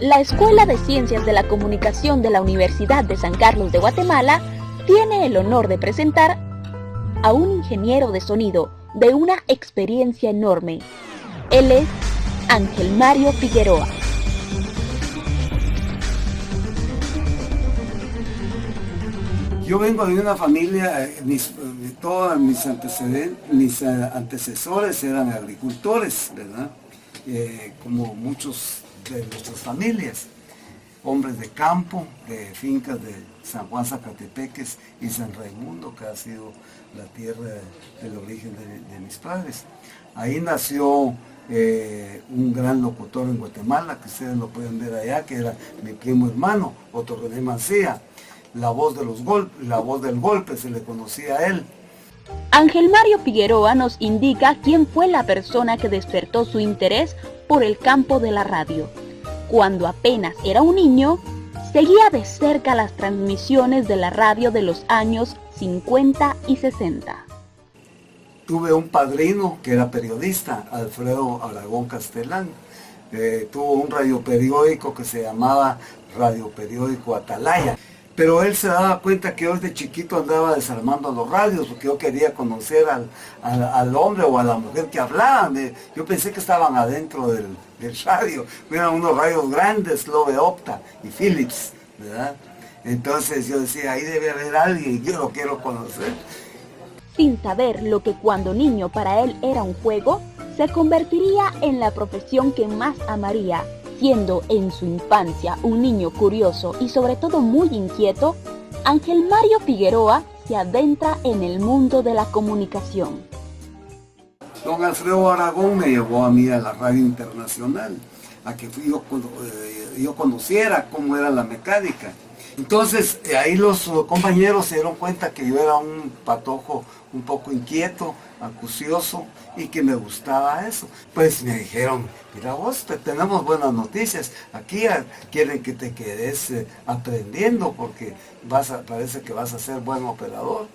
La Escuela de Ciencias de la Comunicación de la Universidad de San Carlos de Guatemala tiene el honor de presentar a un ingeniero de sonido de una experiencia enorme. Él es Ángel Mario Figueroa. Yo vengo de una familia, eh, mis, eh, mis antecedentes, mis eh, antecesores eran agricultores, ¿verdad? como muchos de nuestras familias, hombres de campo, de fincas de San Juan Zacatepeques y San Raimundo, que ha sido la tierra del origen de, mis padres. Ahí nació un gran locutor en Guatemala, que ustedes lo pueden ver allá, que era mi primo hermano, Otto René Mancía la voz, de los golpes, la voz del golpe, se le conocía a él. Ángel Mario Figueroa nos indica quién fue la persona que despertó su interés por el campo de la radio. Cuando apenas era un niño, seguía de cerca las transmisiones de la radio de los años 50 y 60. Tuve un padrino que era periodista, Alfredo Aragón Castelán. Eh, tuvo un radioperiódico que se llamaba Radio Periódico Atalaya pero él se daba cuenta que yo desde chiquito andaba desarmando los radios, porque yo quería conocer al, hombre o a la mujer que hablaban. yo pensé que estaban adentro del, radio, eran unos radios grandes, Lobe Opta y Philips, ¿verdad? Entonces yo decía, ahí debe haber alguien, yo lo quiero conocer. Sin saber lo que cuando niño para él era un juego, se convertiría en la profesión que más amaría Siendo en su infancia un niño curioso y sobre todo muy inquieto, Ángel Mario Figueroa se adentra en el mundo de la comunicación. Don Alfredo Aragón me llevó a mí a la radio internacional, a que yo, eh, yo conociera cómo era la mecánica. Entonces eh, ahí los compañeros se dieron cuenta que yo era un patojo un poco inquieto, acucioso y que me gustaba eso. Pues me dijeron, mira vos, te tenemos buenas noticias, aquí quieren que te quedes eh, aprendiendo porque vas a, parece que vas a ser buen operador.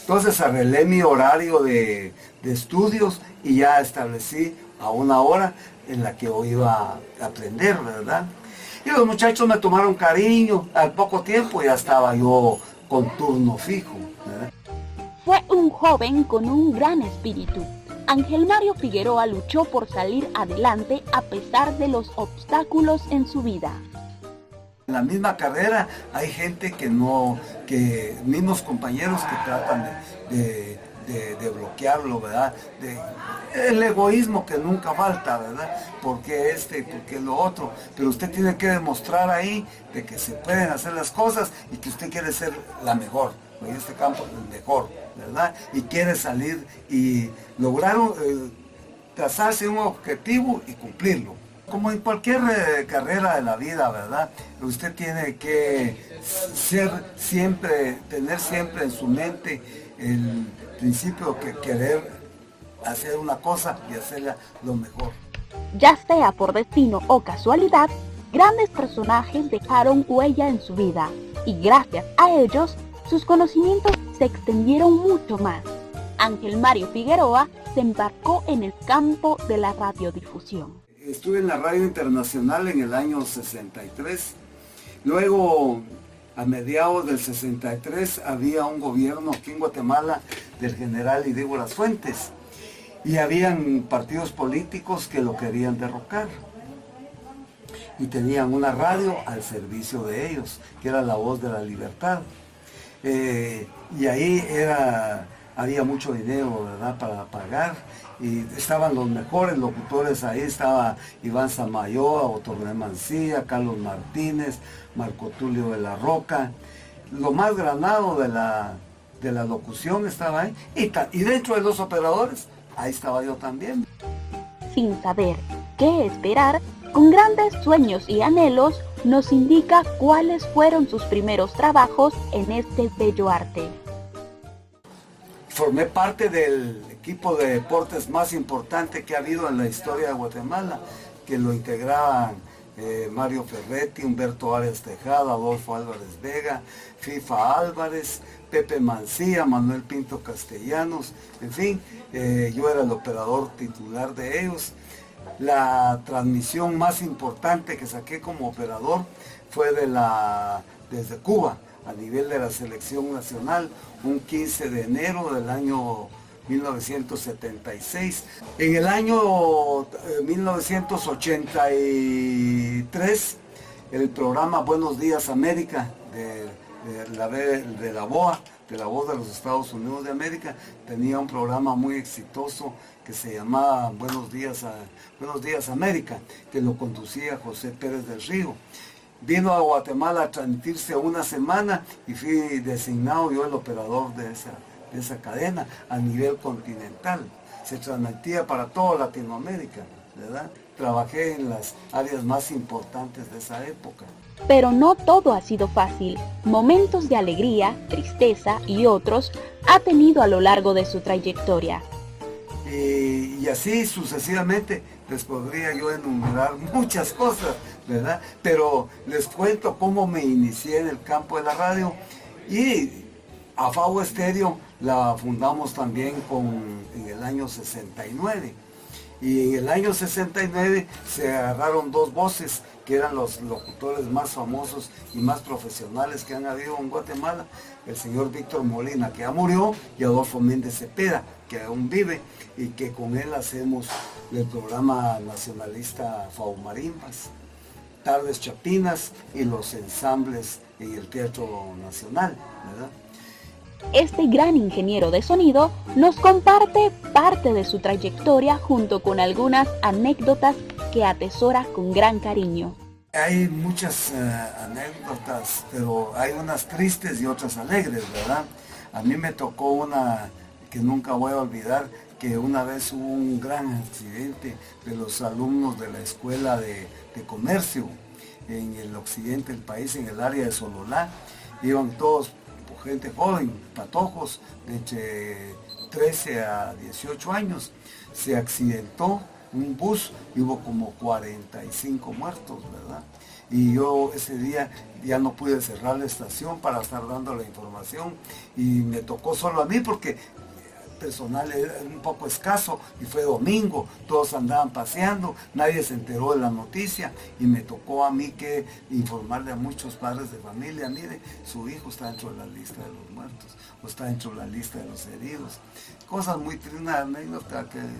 Entonces arreglé mi horario de, de estudios y ya establecí a una hora en la que yo iba a aprender, ¿verdad? Y los muchachos me tomaron cariño, al poco tiempo ya estaba yo con turno fijo. Fue un joven con un gran espíritu. Ángel Mario Figueroa luchó por salir adelante a pesar de los obstáculos en su vida. En la misma carrera hay gente que no, que mismos compañeros que tratan de bloquearlo, ¿verdad? El egoísmo que nunca falta, ¿verdad? Porque este, porque lo otro. Pero usted tiene que demostrar ahí de que se pueden hacer las cosas y que usted quiere ser la mejor, en este campo el mejor, ¿verdad? Y quiere salir y lograr, eh, trazarse un objetivo y cumplirlo. Como en cualquier eh, carrera de la vida, ¿verdad? Usted tiene que ser siempre, tener siempre en su mente el principio que querer hacer una cosa y hacerla lo mejor. Ya sea por destino o casualidad, grandes personajes dejaron huella en su vida y gracias a ellos sus conocimientos se extendieron mucho más. Ángel Mario Figueroa se embarcó en el campo de la radiodifusión. Estuve en la radio internacional en el año 63. Luego a mediados del 63 había un gobierno aquí en Guatemala del general Idigo Las Fuentes y habían partidos políticos que lo querían derrocar y tenían una radio al servicio de ellos, que era la voz de la libertad. Eh, y ahí era, había mucho dinero, ¿verdad?, para pagar y estaban los mejores locutores ahí, estaba Iván Samayoa, Otorné Mancía, Carlos Martínez, Marco Tulio de la Roca, lo más granado de la, de la locución estaba ahí, y dentro de los operadores, ahí estaba yo también. Sin saber qué esperar, con grandes sueños y anhelos, nos indica cuáles fueron sus primeros trabajos en este bello arte. Formé parte del equipo de deportes más importante que ha habido en la historia de Guatemala, que lo integraban eh, Mario Ferretti, Humberto Arias Tejada, Adolfo Álvarez Vega, FIFA Álvarez, Pepe Mancía, Manuel Pinto Castellanos, en fin, eh, yo era el operador titular de ellos. La transmisión más importante que saqué como operador fue de la, desde Cuba, a nivel de la selección nacional, un 15 de enero del año 1976. En el año 1983, eh, el programa Buenos Días América de, la, de la BOA, de la voz de los Estados Unidos de América, tenía un programa muy exitoso que se llamaba Buenos Días, Buenos Días América, que lo conducía José Pérez del Río. Vino a Guatemala a transmitirse una semana y fui designado yo el operador de esa, de esa cadena a nivel continental. Se transmitía para toda Latinoamérica, ¿verdad? Trabajé en las áreas más importantes de esa época. Pero no todo ha sido fácil. Momentos de alegría, tristeza y otros ha tenido a lo largo de su trayectoria. Y, así sucesivamente les podría yo enumerar muchas cosas, ¿verdad? Pero les cuento cómo me inicié en el campo de la radio y a Favo Estéreo la fundamos también con, en el año 69. Y en el año 69 se agarraron dos voces que eran los locutores más famosos y más profesionales que han habido en Guatemala, el señor Víctor Molina, que ya murió, y Adolfo Méndez Cepeda, que aún vive, y que con él hacemos el programa nacionalista Faumarimbas, Tardes Chapinas y los ensambles en el Teatro Nacional. Este gran ingeniero de sonido nos comparte parte de su trayectoria junto con algunas anécdotas que atesora con gran cariño. Hay muchas eh, anécdotas, pero hay unas tristes y otras alegres, ¿verdad? A mí me tocó una que nunca voy a olvidar, que una vez hubo un gran accidente de los alumnos de la escuela de, de comercio en el occidente del país, en el área de Sololá. Iban todos gente joven, patojos, de entre 13 a 18 años. Se accidentó un bus hubo como 45 muertos, ¿verdad? Y yo ese día ya no pude cerrar la estación para estar dando la información y me tocó solo a mí porque personal era un poco escaso y fue domingo, todos andaban paseando, nadie se enteró de la noticia y me tocó a mí que informarle a muchos padres de familia, mire, su hijo está dentro de la lista de los muertos o está dentro de la lista de los heridos. Cosas muy una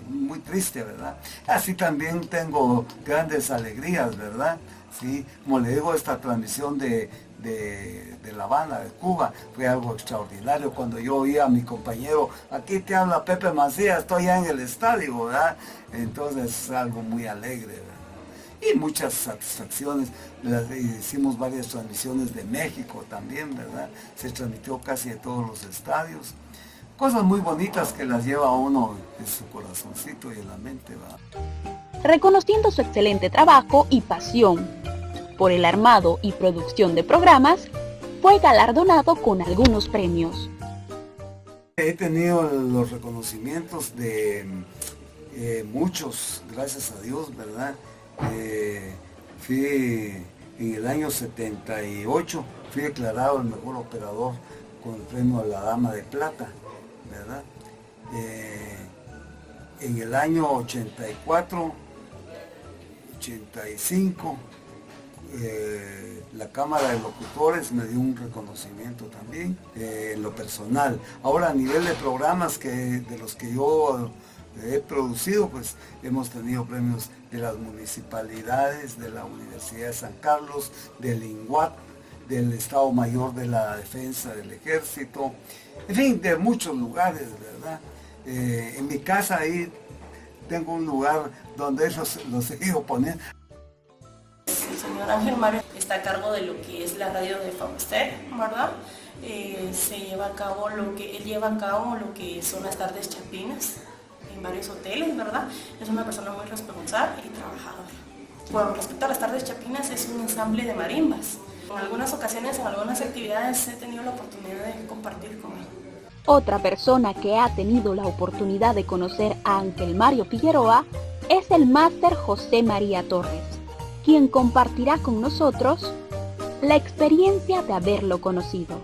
muy triste, ¿verdad? Así también tengo grandes alegrías, ¿verdad? Sí, como le digo, esta transmisión de de, La Habana, de Cuba, fue algo extraordinario cuando yo oí a mi compañero, aquí te habla Pepe Macías, estoy ya en el estadio, ¿verdad? Entonces es algo muy alegre, Y muchas satisfacciones, hicimos varias transmisiones de México también, ¿verdad? Se transmitió casi de todos los estadios. Cosas muy bonitas que las lleva uno en su corazoncito y en la mente, ¿verdad? Reconociendo su excelente trabajo y pasión por el armado y producción de programas, fue galardonado con algunos premios. He tenido los reconocimientos de eh, muchos, gracias a Dios, ¿verdad? Eh, fui en el año 78, fui declarado el mejor operador con el premio a la Dama de Plata, ¿verdad? Eh, en el año 84, 85, eh, la Cámara de Locutores me dio un reconocimiento también eh, en lo personal. Ahora a nivel de programas que, de los que yo he producido, pues hemos tenido premios de las municipalidades, de la Universidad de San Carlos, del INGUAT, del Estado Mayor de la Defensa del Ejército, en fin, de muchos lugares, ¿verdad? Eh, en mi casa ahí tengo un lugar donde ellos los he ido poniendo señor Ángel Mario está a cargo de lo que es la radio de Fauster, ¿verdad? Eh, se lleva a cabo lo que él lleva a cabo lo que son las tardes chapinas en varios hoteles, ¿verdad? Es una persona muy responsable y trabajadora. Bueno, respecto a las tardes chapinas, es un ensamble de marimbas. En algunas ocasiones, en algunas actividades, he tenido la oportunidad de compartir con él. Otra persona que ha tenido la oportunidad de conocer a Ángel Mario Figueroa es el máster José María Torres quien compartirá con nosotros la experiencia de haberlo conocido.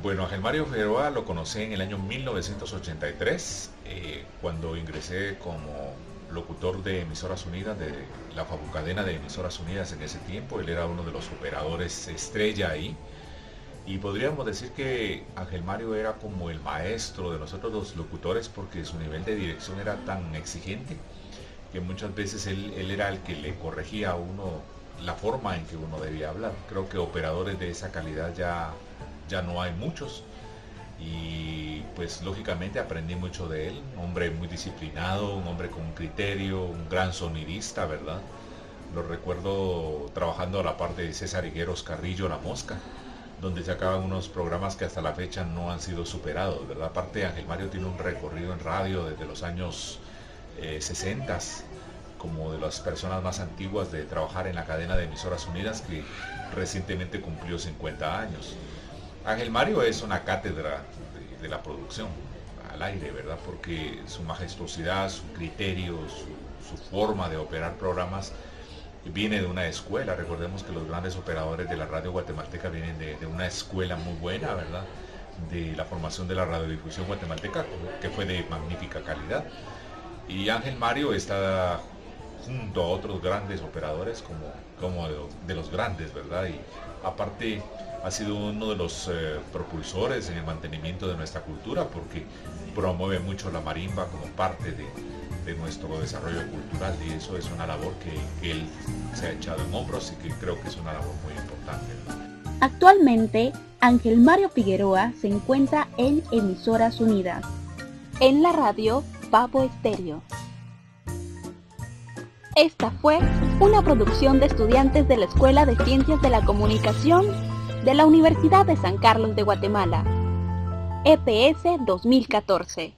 Bueno, Ángel Mario Figueroa lo conocí en el año 1983, eh, cuando ingresé como locutor de Emisoras Unidas, de la cadena de Emisoras Unidas en ese tiempo. Él era uno de los operadores estrella ahí. Y podríamos decir que Ángel Mario era como el maestro de nosotros los locutores porque su nivel de dirección era tan exigente que muchas veces él, era el que le corregía a uno la forma en que uno debía hablar. Creo que operadores de esa calidad ya, ya no hay muchos y pues lógicamente aprendí mucho de él, hombre muy disciplinado, un hombre con criterio, un gran sonidista, ¿verdad? Lo recuerdo trabajando a la par de César Higueros Carrillo La Mosca, donde se acaban unos programas que hasta la fecha no han sido superados, ¿verdad? Aparte Ángel Mario tiene un recorrido en radio desde los años 60 eh, como de las personas más antiguas de trabajar en la cadena de emisoras unidas que recientemente cumplió 50 años. Ángel Mario es una cátedra de, la producción al aire, ¿verdad? Porque su majestuosidad, su criterio, su, forma de operar programas viene de una escuela. Recordemos que los grandes operadores de la radio guatemalteca vienen de una escuela muy buena, ¿verdad? De la formación de la radiodifusión guatemalteca, que fue de magnífica calidad. Y Ángel Mario está junto a otros grandes operadores como, como de, los grandes, ¿verdad? Y aparte ha sido uno de los eh, propulsores en el mantenimiento de nuestra cultura porque promueve mucho la marimba como parte de, nuestro desarrollo cultural y eso es una labor que, él se ha echado en hombros y que creo que es una labor muy importante. Actualmente, Ángel Mario Figueroa se encuentra en Emisoras Unidas. En la radio Papo Estéreo. Esta fue una producción de estudiantes de la Escuela de Ciencias de la Comunicación de la Universidad de San Carlos de Guatemala. EPS 2014.